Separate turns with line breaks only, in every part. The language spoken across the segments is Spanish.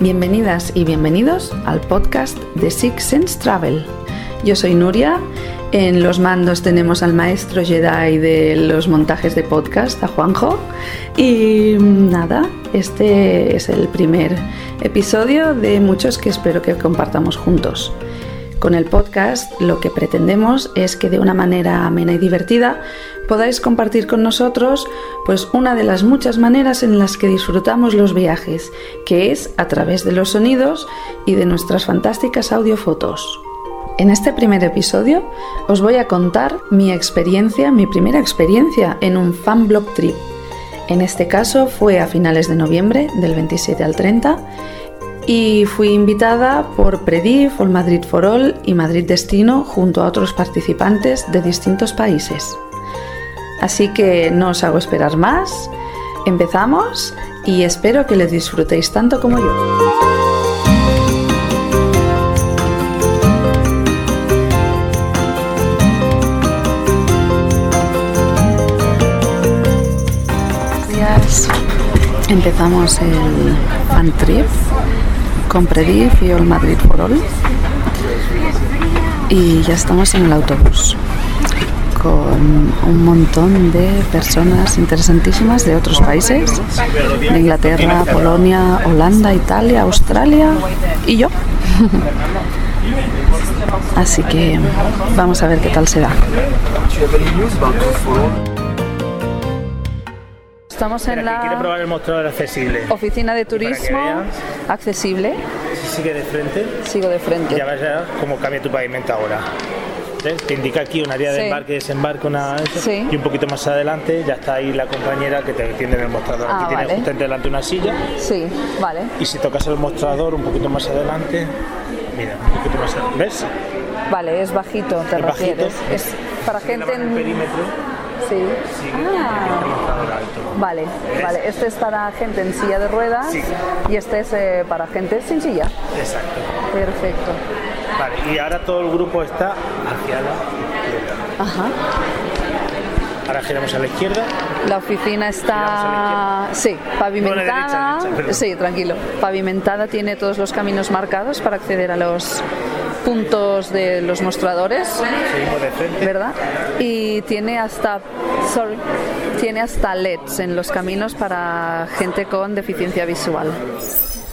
Bienvenidas y bienvenidos al podcast de Six Sense Travel. Yo soy Nuria, en los mandos tenemos al maestro Jedi de los montajes de podcast, a Juanjo, y nada, este es el primer episodio de muchos que espero que compartamos juntos. Con el podcast lo que pretendemos es que de una manera amena y divertida podáis compartir con nosotros pues una de las muchas maneras en las que disfrutamos los viajes, que es a través de los sonidos y de nuestras fantásticas audiofotos. En este primer episodio os voy a contar mi experiencia, mi primera experiencia en un fan blog trip. En este caso fue a finales de noviembre, del 27 al 30, y fui invitada por Predif, All Madrid for All y Madrid Destino junto a otros participantes de distintos países. Así que no os hago esperar más, empezamos y espero que le disfrutéis tanto como yo. Empezamos el fan trip con Predif y All Madrid for All. Y ya estamos en el autobús con un montón de personas interesantísimas de otros países, de Inglaterra, Polonia, Holanda, Italia, Australia y yo. Así que vamos a ver qué tal será. Estamos en la
quiere probar el mostrador accesible.
oficina de turismo accesible.
Si sigue de frente,
Sigo de frente.
ya vas a cómo cambia tu pavimento ahora. ¿Ves? Te indica aquí un área de
Sí.
embarque, desembarque, una
Sí.
y un poquito más adelante ya está ahí la compañera que te atiende en el mostrador.
Ah,
aquí tienes
vale.
justamente delante una silla
Sí, vale.
y si tocas el mostrador un poquito más adelante, mira, un poquito más adelante, ¿ves?
Vale, es bajito, te
Es bajito.
refieres. Es para gente
el perímetro,
Sí.
el
Ah, vale, vale. Este es para gente en silla de ruedas
Sí.
y este es eh, para gente sin silla.
Exacto.
Perfecto.
Vale, y ahora todo el grupo está hacia la izquierda.
Ajá.
Ahora giramos a la izquierda.
La oficina está, sí, pavimentada.
No, la derecha, derecha,
sí, tranquilo. Pavimentada tiene todos los caminos marcados para acceder a los puntos de los mostradores. ¿verdad? Y tiene hasta, sorry, tiene hasta LEDs en los caminos para gente con deficiencia visual.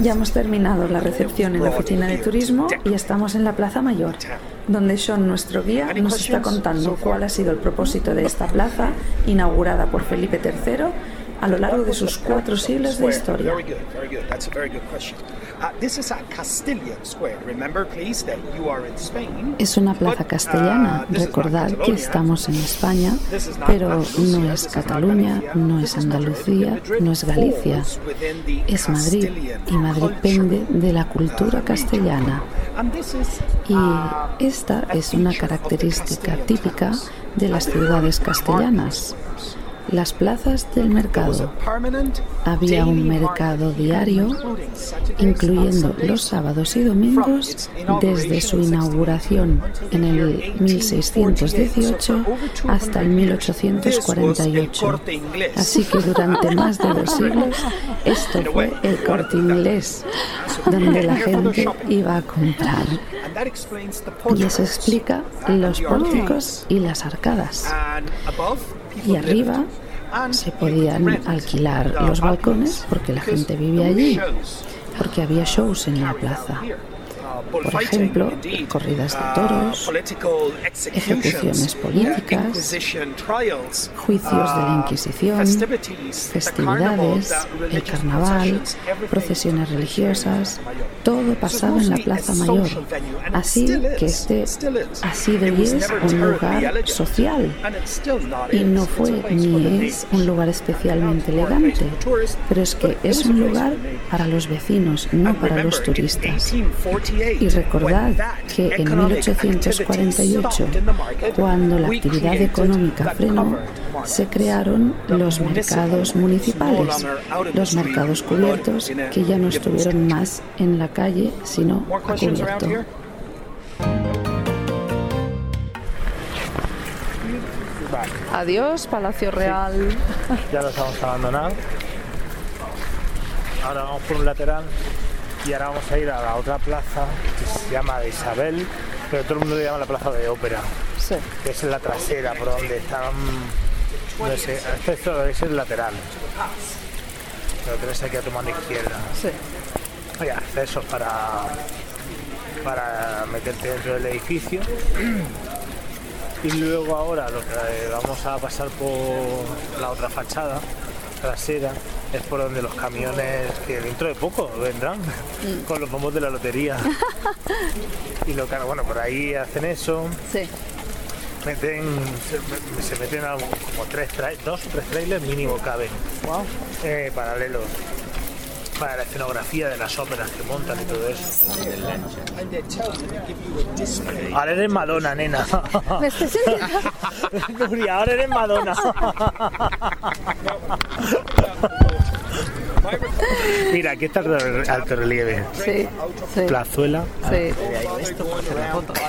Ya hemos terminado la recepción en la oficina de turismo y estamos en la Plaza Mayor, donde Sean, nuestro guía, nos está contando cuál ha sido el propósito de esta plaza, inaugurada por Felipe III a lo largo de sus cuatro siglos de historia.
Uh.
Es una plaza
uh,
castellana. Recordad que estamos en España, pero no es Cataluña, no es Andalucía, no es Galicia. Es Madrid y Madrid pende de la cultura castellana.
And this is,
Y
uh,
esta es una característica típica de las ciudades castellanas. Las plazas del mercado. Había un mercado diario, incluyendo los sábados y domingos, desde su inauguración en el 1618 hasta el 1848. Así que durante más de dos siglos esto fue el corte inglés, donde la gente iba a comprar. Y eso explica los pórticos y las arcadas. Y arriba se podían alquilar los balcones porque la gente vivía allí, porque había shows en la plaza. Por ejemplo, corridas de
Uh,
toros, ejecuciones políticas, juicios de la
uh,
Inquisición, festividades, el carnaval, procesiones religiosas, todo pasaba en la Plaza Mayor. Así que este ha sido y es un lugar social y no fue ni es un lugar especialmente elegante, pero es que es un lugar para los vecinos, no para los turistas. Y recordad que en 1848, cuando la actividad económica frenó, se crearon los mercados municipales, los mercados cubiertos que ya no estuvieron más en la calle, sino a cubierto. Adiós, Palacio Real.
ya los hemos abandonado. ahora vamos por un lateral y ahora vamos a ir a la otra plaza que se llama de Isabel, pero todo el mundo le llama la plaza de ópera,
Sí.
que es en la trasera, por donde están. No sé, esto es el lateral. Pero tenés aquí a tu mano izquierda.
Sí.
Hay accesos para, para meterte dentro del edificio. Y luego ahora lo que eh, vamos a pasar por la otra fachada trasera es por donde los camiones que dentro de poco vendrán con los bombos de la lotería. y lo que bueno, por ahí hacen eso,
Sí.
meten, se, se meten a como tres dos o tres trailers mínimo caben
Wow.
eh, paralelos para la escenografía de las óperas que montan y todo eso. Ahora eres Madonna, nena.
¿Me entendiendo?
Nuria, ahora eres Madonna. Mira, aquí está el alto relieve.
Sí. Sí.
Plazuela.
Sí.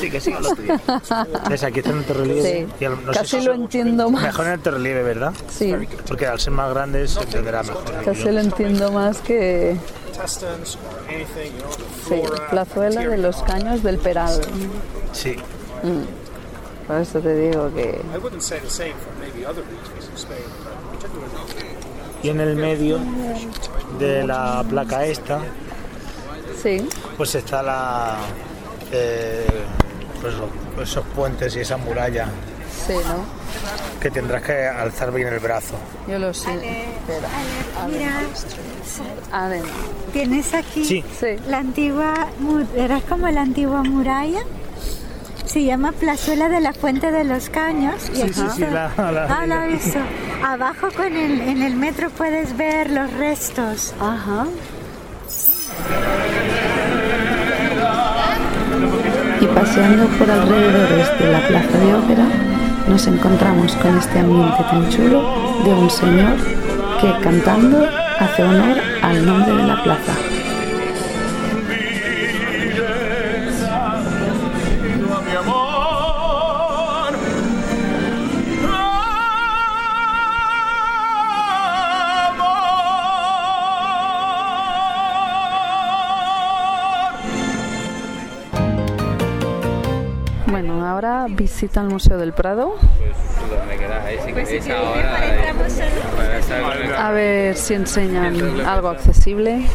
Sí, que siga lo tuyo. ¿Ves? Aquí está el alto relieve.
Sí.
Al- no sé
Casi
si
lo entiendo más.
Mejor en alto relieve, ¿verdad?
Sí.
Porque al ser más grande se entenderá mejor.
Casi lo entiendo más que
Intestines or anything, you know, the
sí.
flora,
Plazuela de los Caños del Peral.
Sí.
Por eso te digo que
Y en el medio de la placa esta,
sí.
pues está la. eh, pues esos puentes y esa muralla
Sí, ¿no?
que tendrás que alzar bien el brazo.
Yo lo sé. Espera.
Mira,
Adentro.
tienes aquí
Sí.
La antigua, mu- era como la antigua muralla. Se llama Plazuela de la Fuente de los Caños. Y
Sí, sí, sí, la- la-
ah, la. Abajo con el, en el metro puedes ver los restos.
Ajá. Y paseando por alrededores de la plaza de ópera, nos encontramos con este ambiente tan chulo de un señor que cantando hace honor al nombre de la plaza. Visita el Museo del Prado.
estar-
A ver si enseñan algo accesible.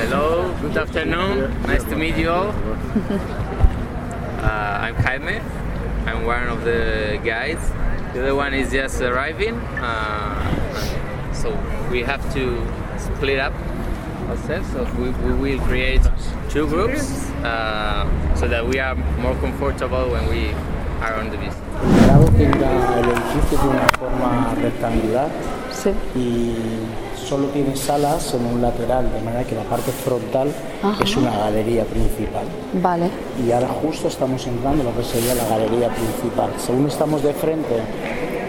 Hello, good afternoon. Nice to meet you all. Uh, I'm Jaime. I'm one of the guides. The other one is just arriving. Uh, so we have to split up ourselves. So we, we will create two groups uh, so that we are more comfortable when we are on the visit.
El tendrá el edificio de una forma rectangular
Sí.
y solo tiene salas en un lateral, de manera que la parte frontal es una galería principal.
Vale.
Y ahora justo estamos entrando en lo que sería la galería principal. Según estamos de frente,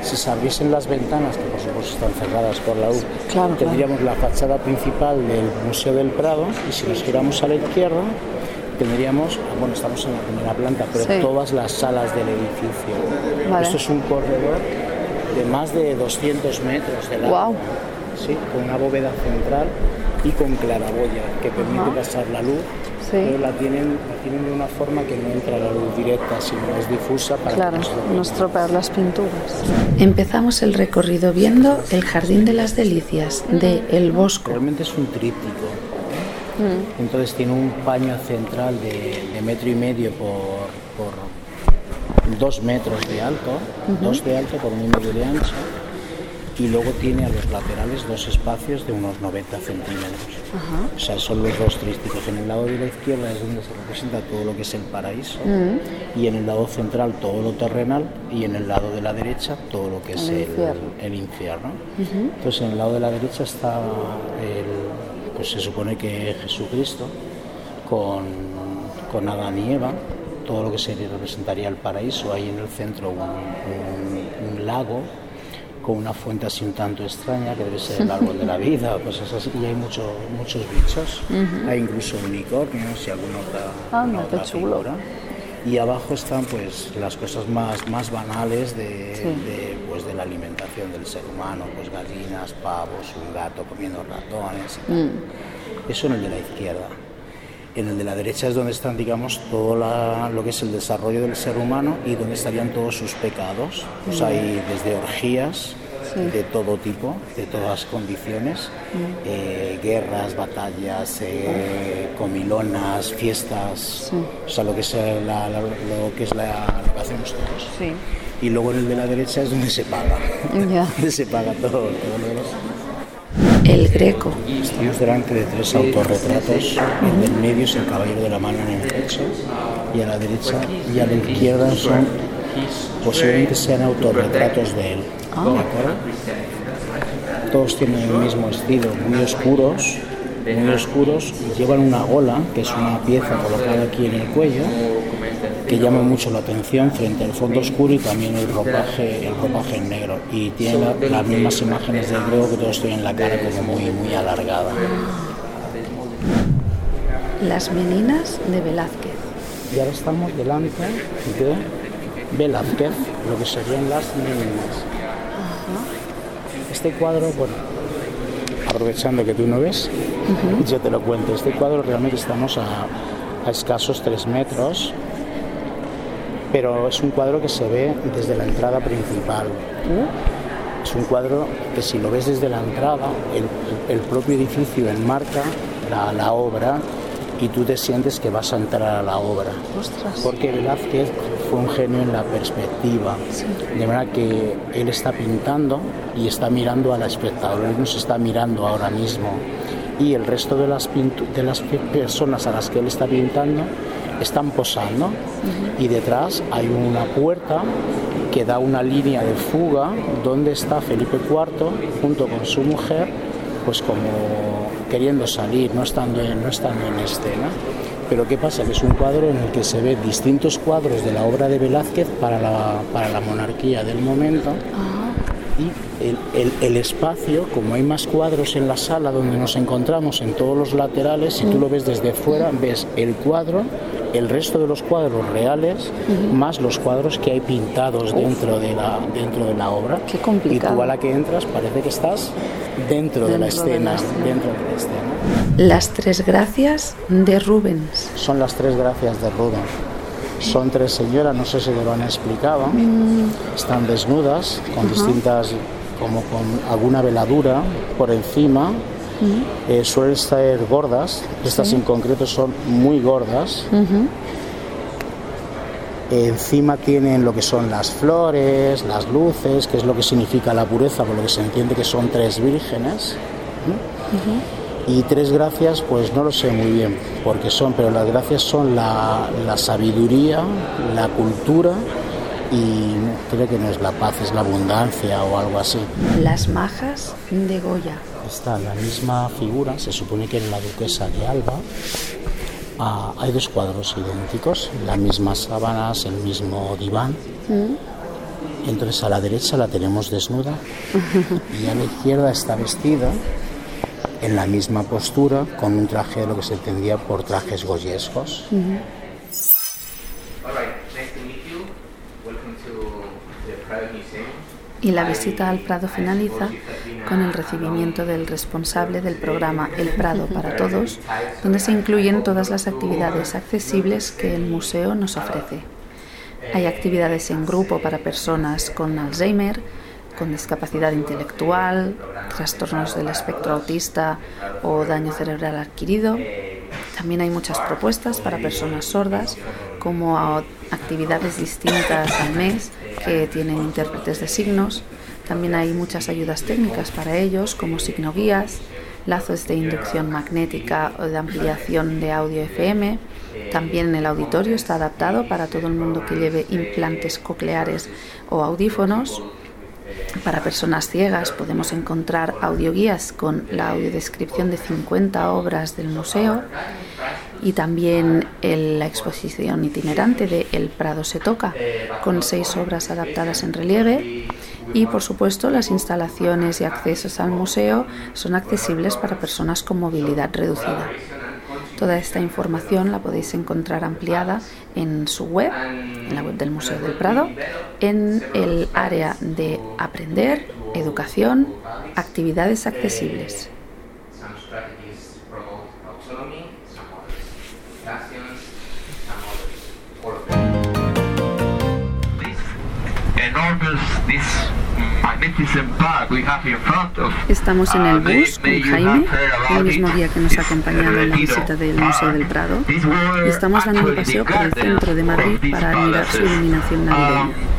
si se abriesen las ventanas, que por supuesto están cerradas por la
Claro,
tendríamos la fachada principal del Museo del Prado y si nos giramos a la izquierda, tendríamos, bueno, estamos en la primera planta, pero
Sí.
todas las salas del edificio.
Vale.
Esto es un corredor de más de 200 metros de largo. Sí, con una bóveda central y con claraboya que permite pasar la luz. Pero la tienen, la tienen de una forma que no entra la luz directa, sino es difusa para
Claro,
que no
estropear las pinturas. Empezamos el recorrido viendo el Jardín de las Delicias de El Bosco.
Realmente es un tríptico. Entonces tiene un paño central de, de metro y medio por, por dos metros de alto, dos de alto por un y medio de ancho, y luego tiene a los laterales dos espacios de unos 90 centímetros. O sea, son los dos trípticos. En el lado de la izquierda es donde se representa todo lo que es el paraíso, y en el lado central todo lo terrenal, y en el lado de la derecha todo lo que es
El
el,
infierno.
Entonces en el lado de la derecha está el, pues se supone que Jesucristo con, con Adán y Eva, todo lo que se representaría el paraíso, hay en el centro un, un- un lago con una fuente así un tanto extraña que debe ser el árbol de la vida, cosas así, y hay mucho- muchos bichos, hay incluso unicornios y alguna otra,
Anda,
alguna otra
chulo.
figura. Y abajo están pues las cosas más, más banales de, de, pues, de la alimentación del ser humano, pues gallinas, pavos, un gato comiendo ratones. y tal. Eso en el de la izquierda. En el de la derecha es donde están, digamos, todo la- lo que es el desarrollo del ser humano y donde estarían todos sus pecados. Pues hay desde orgías de todo tipo, de todas condiciones, eh, guerras, batallas, eh, comilonas, fiestas, o sea, lo que es, la, la- lo que, es la, lo que hacemos todos.
Sí.
Y luego en el de la derecha es donde se paga, donde se paga todo, todo lo demás.
El Greco.
Estamos delante de tres autorretratos. El del medio es el caballero de la mano en el pecho y a la derecha y a la izquierda son posiblemente sean autorretratos de él. ¿De acuerdo? Todos tienen el mismo estilo, muy oscuros, muy oscuros y llevan una gola, que es una pieza colocada aquí en el cuello, que llama mucho la atención frente al fondo oscuro y también el ropaje, el ropaje en negro. Y tiene la- las mismas imágenes del griego que todos tienen la cara como muy, muy alargada.
Las meninas de Velázquez.
Y ahora estamos delante de Velázquez, lo que serían las meninas. Este cuadro, bueno, aprovechando que tú no ves, yo te lo cuento. Este cuadro realmente estamos a, a escasos tres metros, pero es un cuadro que se ve desde la entrada principal. Es un cuadro que si lo ves desde la entrada, el, el propio edificio enmarca la, la obra y tú te sientes que vas a entrar a la obra. Porque Velázquez fue un genio en la perspectiva, de manera que él está pintando y está mirando al espectador, él nos está mirando ahora mismo. Y el resto de las, de las pe- personas a las que él está pintando están posando y detrás hay una puerta que da una línea de fuga donde está Felipe IV junto con su mujer pues como queriendo salir, no estando en, no estando en escena. Pero ¿qué pasa? Que es un cuadro en el que se ven distintos cuadros de la obra de Velázquez para la, para la monarquía del momento. Y el, el- el espacio, como hay más cuadros en la sala donde nos encontramos en todos los laterales, si tú lo ves desde fuera, ves el cuadro, el resto de los cuadros reales, más los cuadros que hay pintados dentro de la, dentro de la obra.
Qué complicado.
Y tú a la que entras parece que estás dentro, de la
de
escena,
la escena.
dentro de la escena.
Las tres gracias de Rubens.
Son las tres gracias de Rubens. Son tres señoras, no sé si te lo han explicado. Están desnudas, con distintas, como con alguna veladura por encima. Eh, suelen ser gordas, estas en concreto son muy gordas. Encima tienen lo que son las flores, las luces, que es lo que significa la pureza, por lo que se entiende que son tres vírgenes. Y tres gracias, pues no lo sé muy bien porque son, pero las gracias son la, la sabiduría, la cultura y creo que no es la paz, es la abundancia o algo así.
Las majas de Goya.
Está la misma figura, se supone que era la duquesa de Alba. Ah, hay dos cuadros idénticos, las mismas sábanas, el mismo diván. Entonces a la derecha la tenemos desnuda y a la izquierda está vestida en la misma postura con un traje de lo que se entendía por trajes goyescos.
All right, nice to meet you. Welcome to the private museum.
Y la visita al Prado finaliza con el recibimiento del responsable del programa El Prado para Todos, donde se incluyen todas las actividades accesibles que el museo nos ofrece. Hay actividades en grupo para personas con Alzheimer, con discapacidad intelectual, trastornos del espectro autista o daño cerebral adquirido. También hay muchas propuestas para personas sordas, como actividades distintas al mes que tienen intérpretes de signos. También hay muchas ayudas técnicas para ellos, como signoguías, lazos de inducción magnética o de ampliación de audio FM. También el auditorio está adaptado para todo el mundo que lleve implantes cocleares o audífonos. Para personas ciegas podemos encontrar audioguías con la audiodescripción de 50 obras del museo y también la exposición itinerante de El Prado se toca, con seis obras adaptadas en relieve. Y por supuesto las instalaciones y accesos al museo son accesibles para personas con movilidad reducida. Toda esta información la podéis encontrar ampliada en su web, en la web del Museo del Prado, en el área de aprender, educación, actividades accesibles. Estamos en el bus con Jaime, el mismo día que nos ha acompañado en la visita del Museo del Prado, y estamos dando un paseo por el centro de Madrid para admirar su iluminación navideña.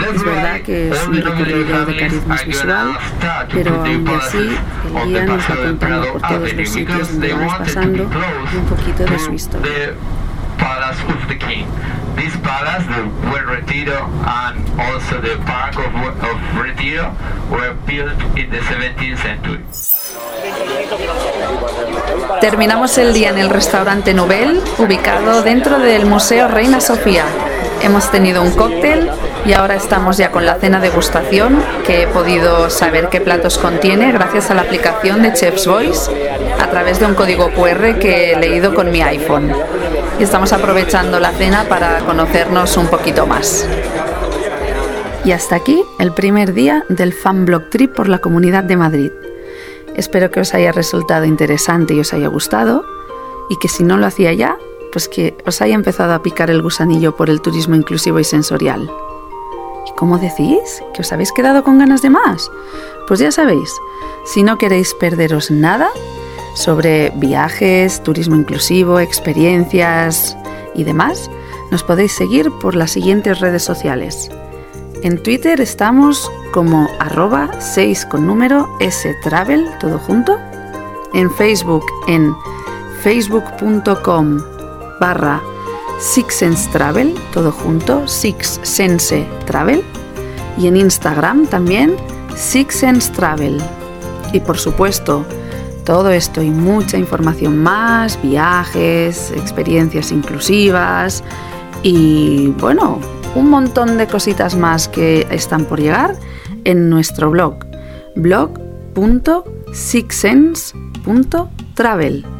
Es verdad que es un recorrido de carisma visual, pero aún así el guía nos va contando por todos los sitios donde vamos pasando y un poquito de su historia. This palace, the Buen Retiro, and also the Park of, of Retiro were built in the 17th century. Terminamos el día en el restaurante Nobel, ubicado dentro del Museo Reina Sofía. Hemos tenido un cóctel y ahora estamos ya con la cena degustación, que he podido saber qué platos contiene gracias a la aplicación de Chef's Voice a través de un código QR que he leído con mi iPhone y estamos aprovechando la cena para conocernos un poquito más. Y hasta aquí el primer día del Fan Blog Trip por la Comunidad de Madrid. Espero que os haya resultado interesante y os haya gustado y que si no lo hacía ya, pues que os haya empezado a picar el gusanillo por el turismo inclusivo y sensorial. ¿Y cómo decís? ¿Que os habéis quedado con ganas de más? Pues ya sabéis, si no queréis perderos nada, sobre viajes, turismo inclusivo, experiencias y demás, nos podéis seguir por las siguientes redes sociales. En Twitter estamos como arroba 6 con número S Travel, todo junto. En Facebook en facebook.com barra Six Travel, todo junto, Six Sense Travel. Y en Instagram también Six Sense Travel. Y por supuesto, todo esto y mucha información más, viajes, experiencias inclusivas y bueno, un montón de cositas más que están por llegar en nuestro blog blog.sixsense.travel.